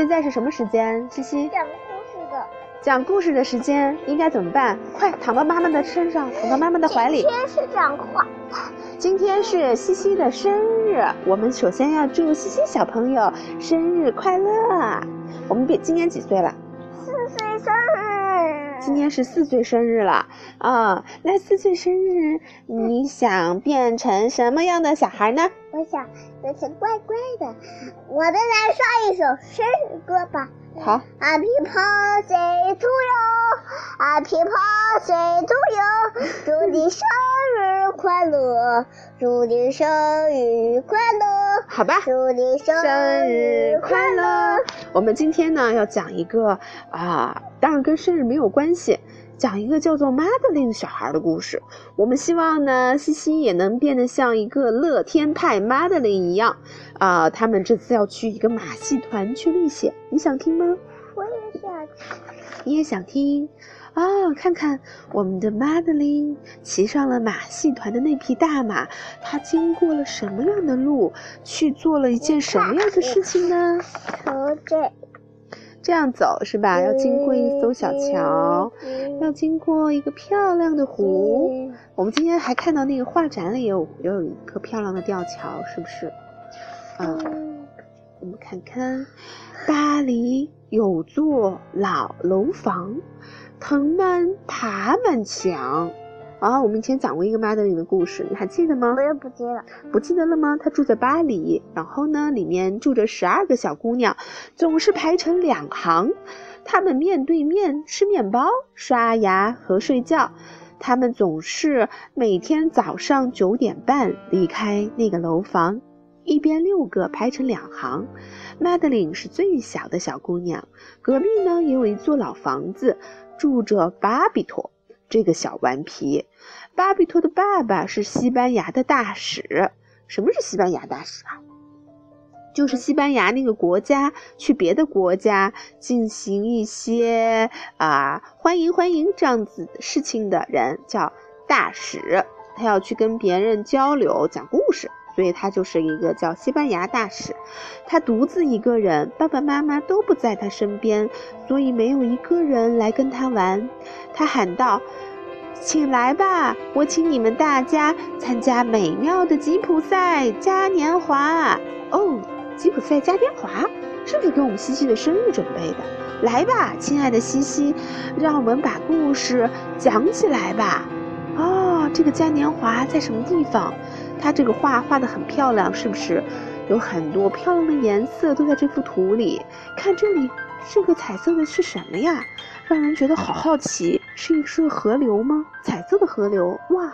现在是什么时间？西西讲故事的。讲故事的时间应该怎么办？快躺到妈妈的身上，躺到妈妈的怀里。今天是讲话。今天是西西的生日，我们首先要祝西西小朋友生日快乐。我们比今年几岁了？四岁生日。今天是四岁生日了啊！那四岁生日，你想变成什么样的小孩呢？我想变成乖乖的。我们来唱一首生日歌吧。好。Happy birthday to you，Happy birthday to you，祝你生日快乐，祝你生日快乐。好吧。祝你生日快乐。我们今天呢要讲一个啊，当然跟生日没有关系，讲一个叫做 Madeline 小孩的故事。我们希望呢，西西也能变得像一个乐天派 Madeline 一样啊。他们这次要去一个马戏团去历险，你想听吗？我也想听。你也想听啊？看看我们的 Madeline 骑上了马戏团的那匹大马，他经过了什么样的路，去做了一件什么样的事情呢？从这。这样走是吧？要经过一艘小桥，要经过一个漂亮的湖。我们今天还看到那个画展里有有一颗漂亮的吊桥，是不是？嗯，我们看看，巴黎有座老楼房，藤蔓爬满墙。啊，我们以前讲过一个 Madeline 的故事，你还记得吗？我也不记得，不记得了吗？她住在巴黎，然后呢，里面住着十二个小姑娘，总是排成两行，她们面对面吃面包、刷牙和睡觉。她们总是每天早上九点半离开那个楼房，一边六个排成两行。Madeline 是最小的小姑娘，隔壁呢也有一座老房子，住着巴比托。这个小顽皮，巴比托的爸爸是西班牙的大使。什么是西班牙大使啊？就是西班牙那个国家去别的国家进行一些啊欢迎欢迎这样子事情的人叫大使。他要去跟别人交流讲故事，所以他就是一个叫西班牙大使。他独自一个人，爸爸妈妈都不在他身边，所以没有一个人来跟他玩。他喊道。请来吧，我请你们大家参加美妙的吉普赛嘉年华哦！吉普赛嘉年华是不是给我们西西的生日准备的？来吧，亲爱的西西，让我们把故事讲起来吧。哦，这个嘉年华在什么地方？它这个画画的很漂亮，是不是？有很多漂亮的颜色都在这幅图里。看这里，这个彩色的是什么呀？让人觉得好好奇，是一是河流吗？彩色的河流，哇！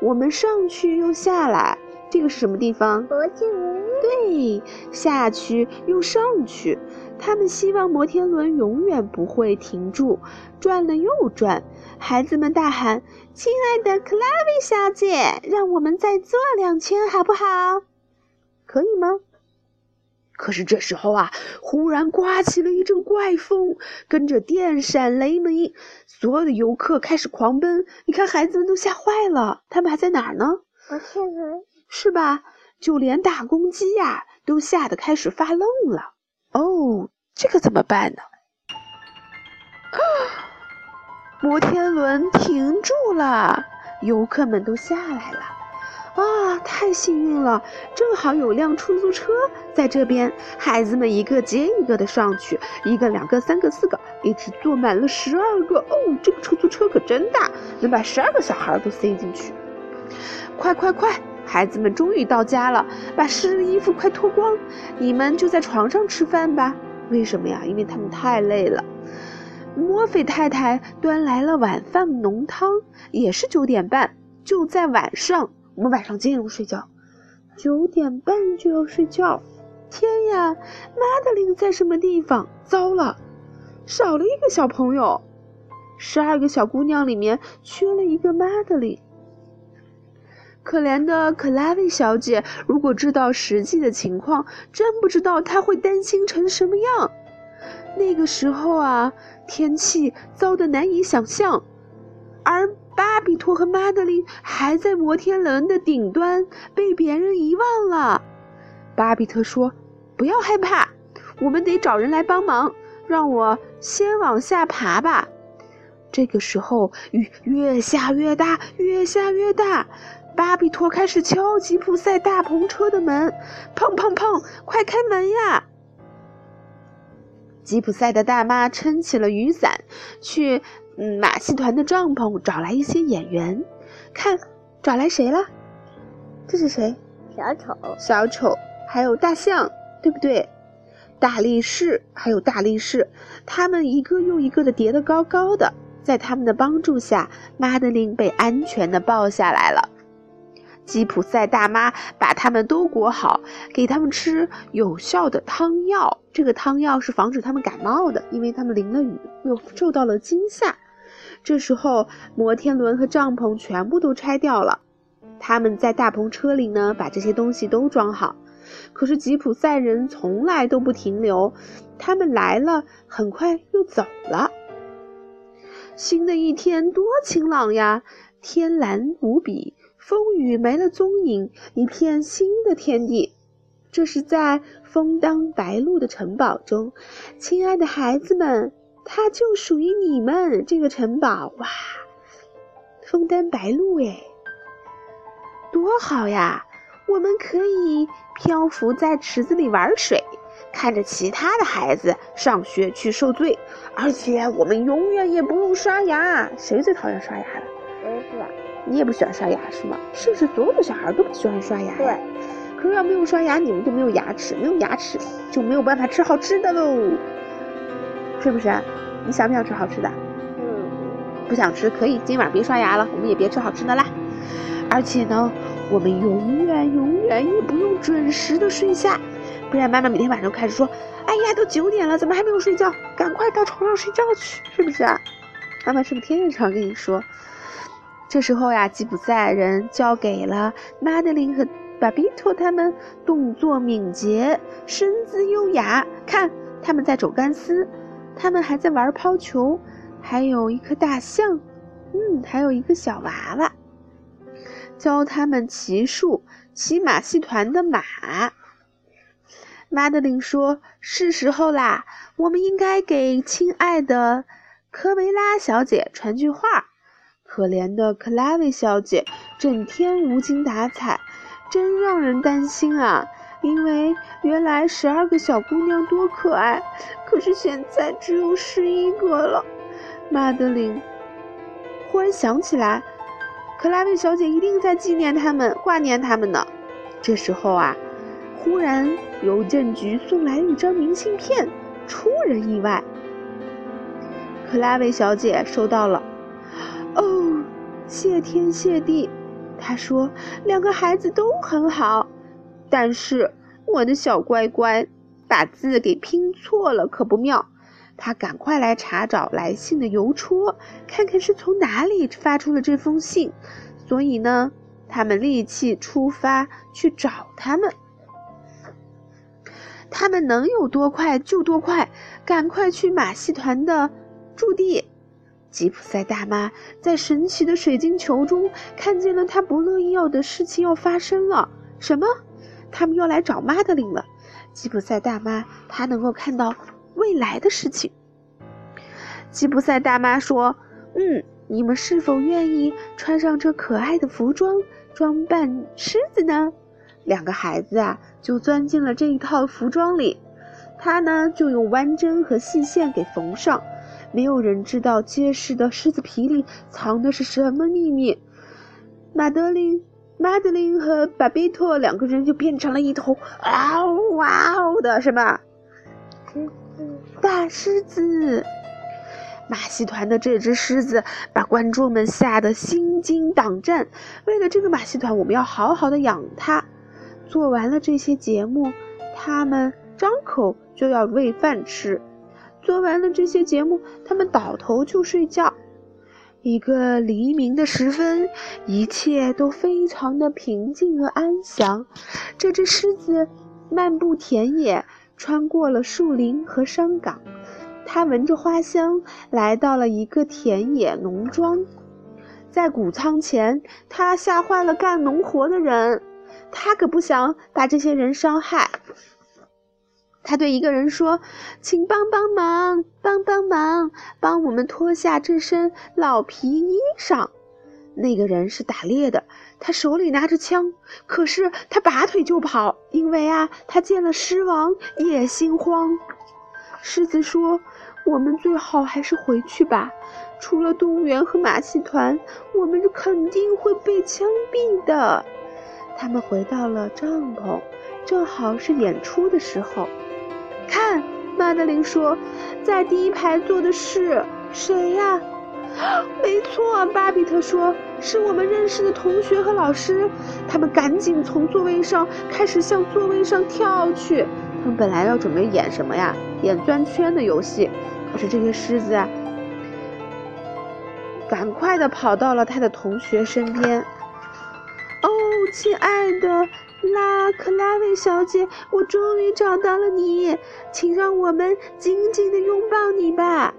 我们上去又下来，这个是什么地方？摩天轮。对，下去又上去。他们希望摩天轮永远不会停住，转了又转。孩子们大喊：“亲爱的克拉维小姐，让我们再坐两圈好不好？可以吗？”可是这时候啊，忽然刮起了一阵怪风，跟着电闪雷鸣，所有的游客开始狂奔。你看，孩子们都吓坏了。他们还在哪儿呢？摩天轮，是吧？就连大公鸡呀，都吓得开始发愣了。哦，这可怎么办呢？啊！摩天轮停住了，游客们都下来了。啊，太幸运了！正好有辆出租车在这边，孩子们一个接一个的上去，一个、两个、三个、四个，一直坐满了十二个。哦，这个出租车可真大，能把十二个小孩都塞进去。快快快！孩子们终于到家了，把湿的衣服快脱光，你们就在床上吃饭吧。为什么呀？因为他们太累了。墨菲太太端来了晚饭浓汤，也是九点半，就在晚上。我们晚上几点钟睡觉？九点半就要睡觉。天呀，马德琳在什么地方？糟了，少了一个小朋友。十二个小姑娘里面缺了一个马德琳。可怜的克拉维小姐，如果知道实际的情况，真不知道她会担心成什么样。那个时候啊，天气糟得难以想象，而。巴比托和玛德琳还在摩天轮的顶端，被别人遗忘了。巴比特说：“不要害怕，我们得找人来帮忙，让我先往下爬吧。这个时候，雨越下越大，越下越大。巴比托开始敲吉普赛大篷车的门，砰砰砰！快开门呀！吉普赛的大妈撑起了雨伞，去嗯马戏团的帐篷找来一些演员。看，找来谁了？这是谁？小丑。小丑，还有大象，对不对？大力士，还有大力士，他们一个又一个的叠得高高的。在他们的帮助下，马德琳被安全的抱下来了。吉普赛大妈把他们都裹好，给他们吃有效的汤药。这个汤药是防止他们感冒的，因为他们淋了雨，又受到了惊吓。这时候，摩天轮和帐篷全部都拆掉了。他们在大篷车里呢，把这些东西都装好。可是吉普赛人从来都不停留，他们来了，很快又走了。新的一天多晴朗呀，天蓝无比，风雨没了踪影，一片新的天地。这是在枫丹白露的城堡中，亲爱的孩子们，它就属于你们这个城堡哇！枫丹白露哎，多好呀！我们可以漂浮在池子里玩水。看着其他的孩子上学去受罪，而且我们永远也不用刷牙。谁最讨厌刷牙了？你也不喜欢刷牙是吗？是不是所有的小孩都不喜欢刷牙？对。可是要没有刷牙，你们就没有牙齿，没有牙齿就没有办法吃好吃的喽，是不是？你想不想吃好吃的？嗯。不想吃可以，今晚别刷牙了，我们也别吃好吃的啦。而且呢，我们永远永远也不用准时的睡下。不然妈妈每天晚上开始说：“哎呀，都九点了，怎么还没有睡觉？赶快到床上睡觉去，是不是啊？”妈妈是不是天天常跟你说？这时候呀，吉普赛人交给了马德琳和巴比托他们，动作敏捷，身姿优雅。看，他们在走钢丝，他们还在玩抛球，还有一棵大象，嗯，还有一个小娃娃，教他们骑术，骑马戏团的马。马德琳说：“是时候啦，我们应该给亲爱的科维拉小姐传句话。可怜的克拉维小姐整天无精打采，真让人担心啊！因为原来十二个小姑娘多可爱，可是现在只有十一个了。”玛德琳忽然想起来，克拉维小姐一定在纪念他们、挂念他们呢。这时候啊。忽然，邮政局送来一张明信片，出人意外。克拉维小姐收到了。哦，谢天谢地！他说：“两个孩子都很好，但是我的小乖乖把字给拼错了，可不妙。”他赶快来查找来信的邮戳，看看是从哪里发出了这封信。所以呢，他们立即出发去找他们。他们能有多快就多快，赶快去马戏团的驻地。吉普赛大妈在神奇的水晶球中看见了她不乐意要的事情要发生了。什么？他们要来找玛德琳了。吉普赛大妈她能够看到未来的事情。吉普赛大妈说：“嗯，你们是否愿意穿上这可爱的服装，装扮狮子呢？”两个孩子啊，就钻进了这一套服装里。他呢，就用弯针和细线给缝上。没有人知道结实的狮子皮里藏的是什么秘密。马德琳、马德琳和巴比托两个人就变成了一头嗷哇哦的什么狮子大狮子。马戏团的这只狮子把观众们吓得心惊胆战。为了这个马戏团，我们要好好的养它。做完了这些节目，他们张口就要喂饭吃；做完了这些节目，他们倒头就睡觉。一个黎明的时分，一切都非常的平静和安详。这只狮子漫步田野，穿过了树林和山岗，它闻着花香，来到了一个田野农庄。在谷仓前，它吓坏了干农活的人。它可不想把这些人伤害。他对一个人说：“请帮帮忙，帮帮忙，帮我们脱下这身老皮衣裳。”那个人是打猎的，他手里拿着枪，可是他拔腿就跑，因为啊，他见了狮王也心慌。狮子说：“我们最好还是回去吧，除了动物园和马戏团，我们肯定会被枪毙的。”他们回到了帐篷，正好是演出的时候。看，玛德琳说，在第一排坐的是谁呀？没错，巴比特说，是我们认识的同学和老师。他们赶紧从座位上开始向座位上跳去。他们本来要准备演什么呀？演钻圈的游戏。可是这些狮子啊，赶快的跑到了他的同学身边。哦，亲爱的。拉克拉维小姐，我终于找到了你，请让我们紧紧的拥抱你吧。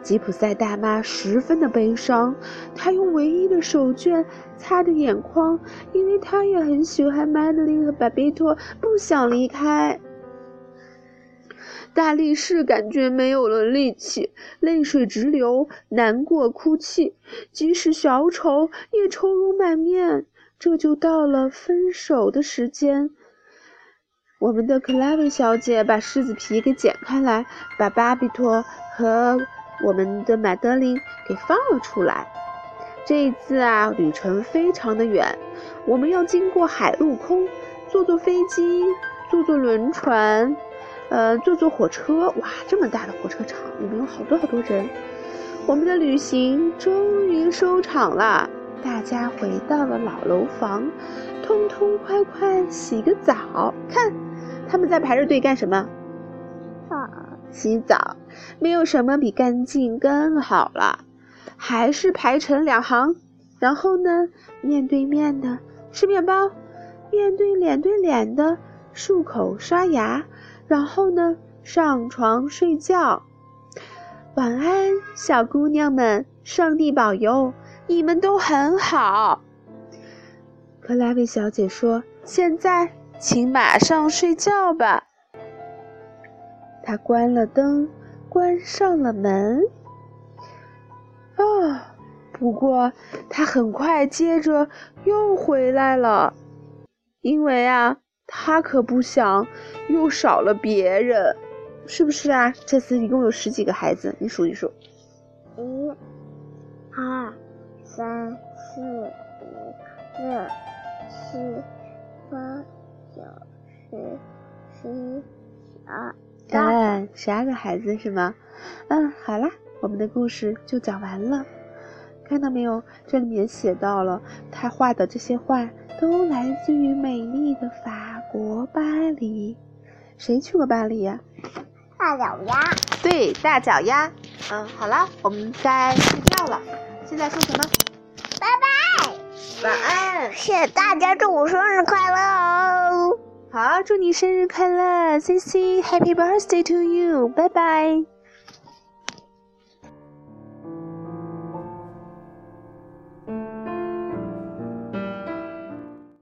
吉普赛大妈十分的悲伤，她用唯一的手绢擦着眼眶，因为她也很喜欢玛德琳和巴比托，不想离开。大力士感觉没有了力气，泪水直流，难过哭泣，即使小丑也愁容满面。这就到了分手的时间。我们的克拉文小姐把狮子皮给剪开来，把巴比托和我们的马德琳给放了出来。这一次啊，旅程非常的远，我们要经过海陆空，坐坐飞机，坐坐轮船，呃，坐坐火车。哇，这么大的火车场，里面有好多好多人。我们的旅行终于收场了。大家回到了老楼房，痛痛快快洗个澡。看，他们在排着队干什么？啊洗澡。没有什么比干净更好了。还是排成两行，然后呢，面对面的吃面包，面对脸对脸的漱口刷牙，然后呢，上床睡觉。晚安，小姑娘们，上帝保佑。你们都很好，克拉维小姐说：“现在，请马上睡觉吧。”她关了灯，关上了门。啊，不过她很快接着又回来了，因为啊，她可不想又少了别人，是不是啊？这次一共有十几个孩子，你数一数。一，二。三四五六七八九十十一十二，嗯，十二个孩子是吗？嗯，好啦，我们的故事就讲完了。看到没有？这里面写到了他画的这些画都来自于美丽的法国巴黎。谁去过巴黎呀？大脚丫。对，大脚丫。嗯，好啦，我们该睡觉了。现在说什么？拜拜，晚安，谢谢大家，祝我生日快乐哦！好，祝你生日快乐，C C，Happy birthday to you，拜拜。